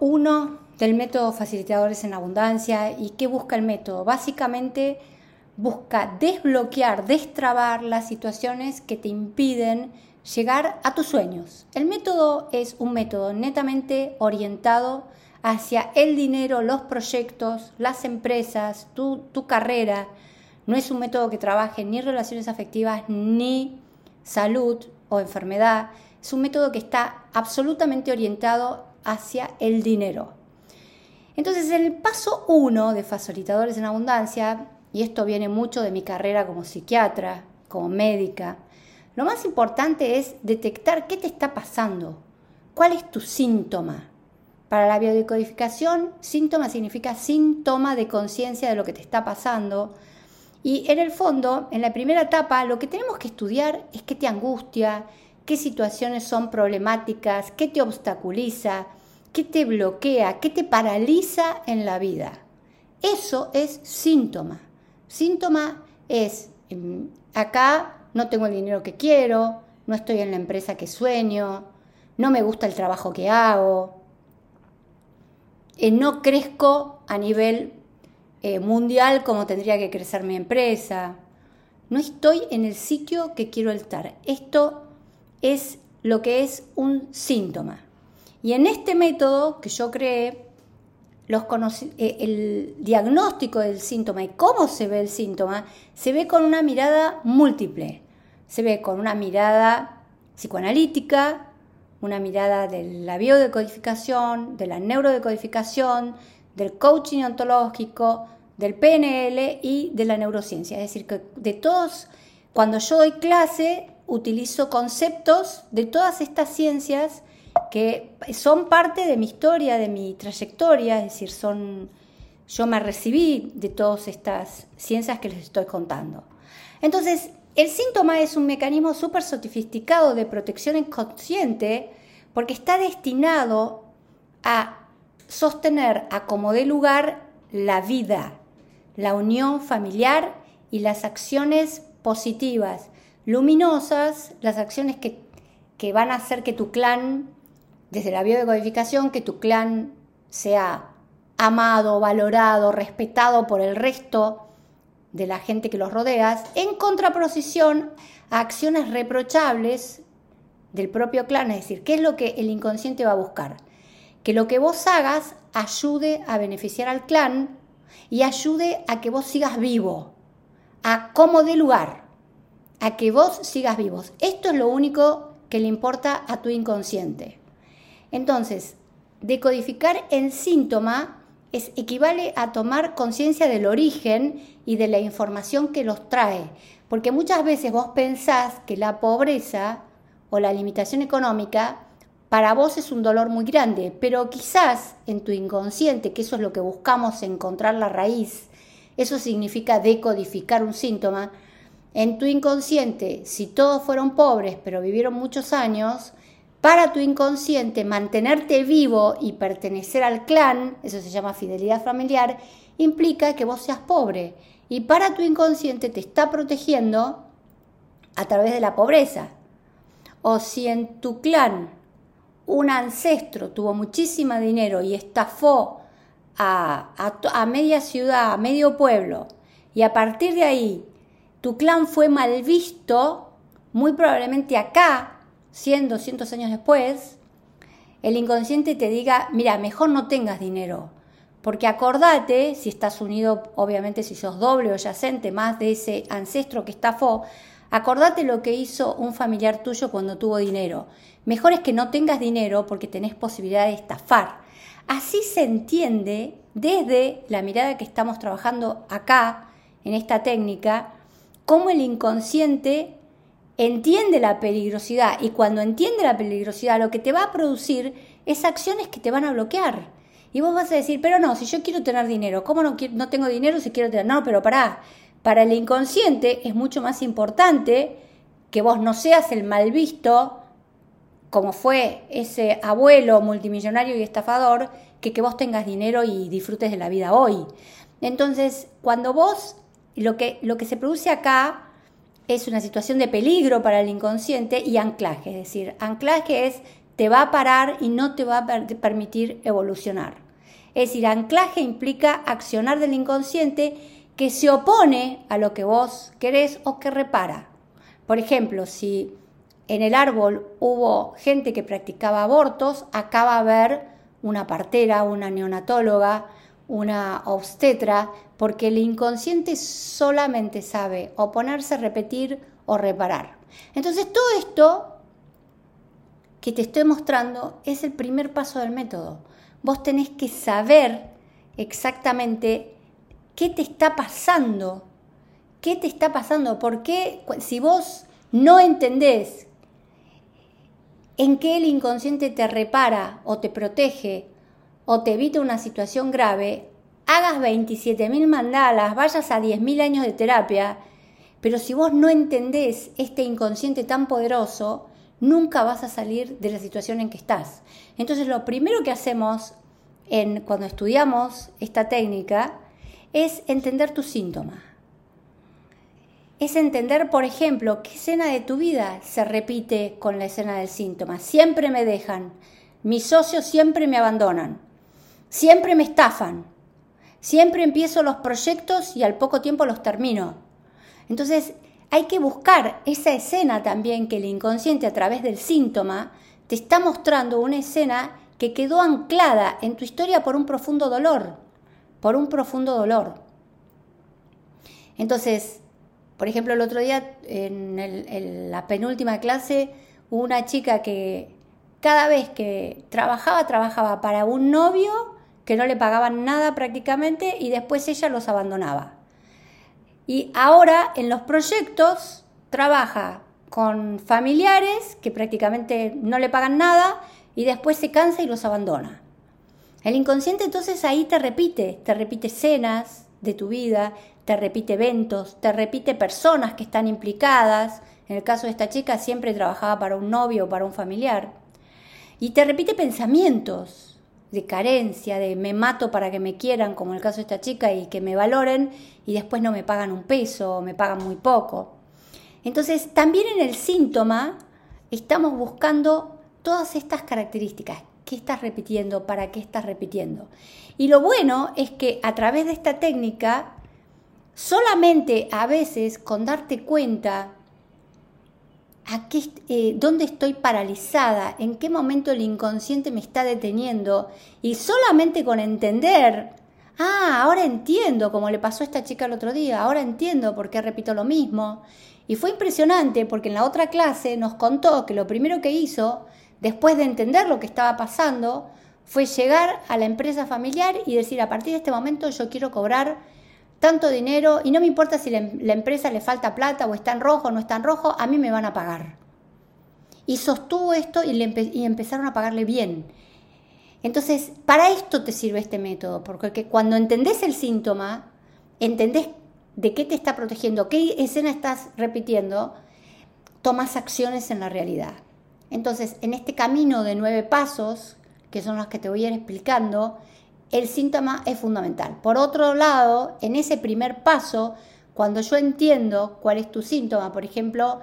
1 del método Facilitadores en Abundancia y qué busca el método. Básicamente busca desbloquear, destrabar las situaciones que te impiden llegar a tus sueños. El método es un método netamente orientado hacia el dinero, los proyectos, las empresas, tu, tu carrera. No es un método que trabaje ni relaciones afectivas ni salud o enfermedad. Es un método que está absolutamente orientado hacia el dinero. Entonces, en el paso 1 de Facilitadores en Abundancia, y esto viene mucho de mi carrera como psiquiatra, como médica, lo más importante es detectar qué te está pasando, cuál es tu síntoma. Para la biodecodificación, síntoma significa síntoma de conciencia de lo que te está pasando. Y en el fondo, en la primera etapa, lo que tenemos que estudiar es qué te angustia, qué situaciones son problemáticas, qué te obstaculiza, qué te bloquea, qué te paraliza en la vida. Eso es síntoma. Síntoma es, em, acá no tengo el dinero que quiero, no estoy en la empresa que sueño, no me gusta el trabajo que hago, eh, no crezco a nivel eh, mundial como tendría que crecer mi empresa, no estoy en el sitio que quiero estar. Esto es lo que es un síntoma. Y en este método que yo creé, los eh, el diagnóstico del síntoma y cómo se ve el síntoma, se ve con una mirada múltiple. Se ve con una mirada psicoanalítica, una mirada de la biodecodificación, de la neurodecodificación, del coaching ontológico, del PNL y de la neurociencia. Es decir, que de todos, cuando yo doy clase, utilizo conceptos de todas estas ciencias que son parte de mi historia, de mi trayectoria, es decir, son, yo me recibí de todas estas ciencias que les estoy contando. Entonces, el síntoma es un mecanismo súper sofisticado de protección inconsciente porque está destinado a sostener a como dé lugar la vida, la unión familiar y las acciones positivas luminosas, las acciones que, van a hacer que tu clan, desde la biodecodificación, que tu clan sea amado, valorado, respetado por el resto de la gente que los rodeas, en contraposición a acciones reprochables del propio clan, es decir, ¿qué es lo que el inconsciente va a buscar? Que lo que vos hagas ayude a beneficiar al clan y ayude a que vos sigas vivo, a cómo de lugar a que vos sigas vivos. Esto es lo único que le importa a tu inconsciente. Entonces, decodificar el síntoma es, equivale a tomar conciencia del origen y de la información que los trae. Porque muchas veces vos pensás que la pobreza o la limitación económica para vos es un dolor muy grande, pero quizás en tu inconsciente, que eso es lo que buscamos encontrar la raíz, eso significa decodificar un síntoma, en tu inconsciente, si todos fueron pobres pero vivieron muchos años, para tu inconsciente mantenerte vivo y pertenecer al clan, eso se llama fidelidad familiar, implica que vos seas pobre. Y para tu inconsciente te está protegiendo a través de la pobreza. O si en tu clan un ancestro tuvo muchísimo dinero y estafó a, a media ciudad, a medio pueblo, y a partir de ahí tu clan fue mal visto, muy probablemente acá, 100, 200 años después, el inconsciente te diga, mira, mejor no tengas dinero, porque acordate, si estás unido, obviamente si sos doble o yacente más de ese ancestro que estafó, acordate lo que hizo un familiar tuyo cuando tuvo dinero. Mejor es que no tengas dinero porque tenés posibilidad de estafar. Así se entiende desde la mirada que estamos trabajando acá, en esta técnica, cómo el inconsciente entiende la peligrosidad y cuando entiende la peligrosidad lo que te va a producir es acciones que te van a bloquear. Y vos vas a decir, pero no, si yo quiero tener dinero, ¿cómo no, tengo dinero si quiero tener? No, pero pará, para el inconsciente es mucho más importante que vos no seas el mal visto, como fue ese abuelo multimillonario y estafador, que que vos tengas dinero y disfrutes de la vida hoy. Entonces, cuando vos lo que, lo que se produce acá es una situación de peligro para el inconsciente y anclaje, es decir, anclaje es te va a parar y no te va a permitir evolucionar. Es decir, anclaje implica accionar del inconsciente que se opone a lo que vos querés o que repara. Por ejemplo, si en el árbol hubo gente que practicaba abortos, acá va a haber una partera, una neonatóloga, una obstetra, porque el inconsciente solamente sabe oponerse, repetir o reparar. Entonces todo esto que te estoy mostrando es el primer paso del método. Vos tenés que saber exactamente qué te está pasando, qué te está pasando, porque si vos no entendés en qué el inconsciente te repara o te protege o te evita una situación grave, hagas 27.000 mandalas, vayas a 10.000 años de terapia, pero si vos no entendés este inconsciente tan poderoso, nunca vas a salir de la situación en que estás. Entonces lo primero que hacemos cuando estudiamos esta técnica es entender tu síntoma. Es entender, por ejemplo, qué escena de tu vida se repite con la escena del síntoma. Siempre me dejan, mis socios siempre me abandonan, siempre me estafan, siempre empiezo los proyectos y al poco tiempo los termino. Entonces, hay que buscar esa escena también que el inconsciente a través del síntoma te está mostrando una escena que quedó anclada en tu historia por un profundo dolor, por un profundo dolor. Entonces, por ejemplo, el otro día en, la penúltima clase hubo una chica que cada vez que trabajaba, trabajaba para un novio que no le pagaban nada prácticamente y después ella los abandonaba. Y ahora en los proyectos trabaja con familiares que prácticamente no le pagan nada y después se cansa y los abandona. El inconsciente entonces ahí te repite, te repite escenas de tu vida, te repite eventos, te repite personas que están implicadas. En el caso de esta chica siempre trabajaba para un novio o para un familiar. Y te repite pensamientos de carencia, de me mato para que me quieran, como el caso de esta chica, y que me valoren y después no me pagan un peso o me pagan muy poco. Entonces, también en el síntoma estamos buscando todas estas características. ¿Qué estás repitiendo? ¿Para qué estás repitiendo? Y lo bueno es que a través de esta técnica Solamente a veces con darte cuenta eh, dónde estoy paralizada, en qué momento el inconsciente me está deteniendo y solamente con entender, ah, ahora entiendo como le pasó a esta chica el otro día, ahora entiendo por qué repito lo mismo. Y fue impresionante porque en la otra clase nos contó que lo primero que hizo, después de entender lo que estaba pasando, fue llegar a la empresa familiar y decir, a partir de este momento yo quiero cobrar tanto dinero y no me importa si la, empresa le falta plata o está en rojo o no está en rojo, a mí me van a pagar. Y sostuvo esto y, y empezaron a pagarle bien. Entonces, para esto te sirve este método, porque cuando entendés el síntoma, entendés de qué te está protegiendo, qué escena estás repitiendo, tomas acciones en la realidad. Entonces, en este camino de nueve pasos, que son los que te voy a ir explicando, el síntoma es fundamental. Por otro lado, en ese primer paso, cuando yo entiendo cuál es tu síntoma, por ejemplo,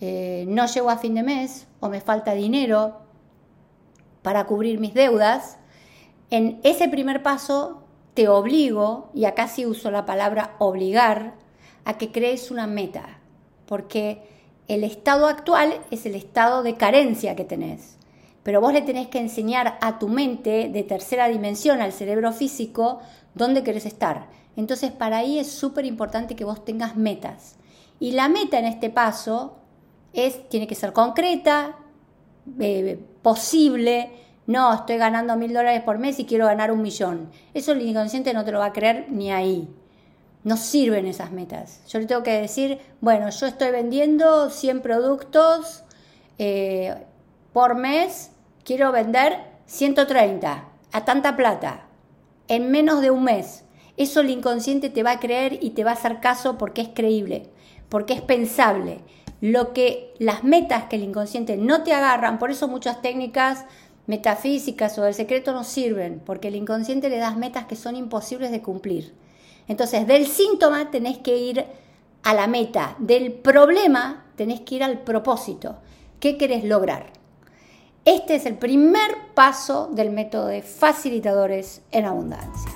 eh, no llego a fin de mes o me falta dinero para cubrir mis deudas, en ese primer paso te obligo, y acá sí uso la palabra obligar, a que crees una meta, porque el estado actual es el estado de carencia que tenés pero vos le tenés que enseñar a tu mente de tercera dimensión, al cerebro físico, dónde querés estar. Entonces para ahí es súper importante que vos tengas metas. Y la meta en este paso es, tiene que ser concreta, eh, posible, no, estoy ganando mil dólares por mes y quiero ganar un millón. Eso el inconsciente no te lo va a creer ni ahí. No sirven esas metas. Yo le tengo que decir, bueno, yo estoy vendiendo 100 productos eh, por mes quiero vender 130 a tanta plata en menos de un mes. Eso el inconsciente te va a creer y te va a hacer caso porque es creíble, porque es pensable. Lo que las metas que el inconsciente no te agarran, por eso muchas técnicas metafísicas o del secreto no sirven, porque el inconsciente le das metas que son imposibles de cumplir. Entonces, del síntoma tenés que ir a la meta, del problema tenés que ir al propósito. ¿Qué querés lograr? Este es el primer paso del método de facilitadores en abundancia.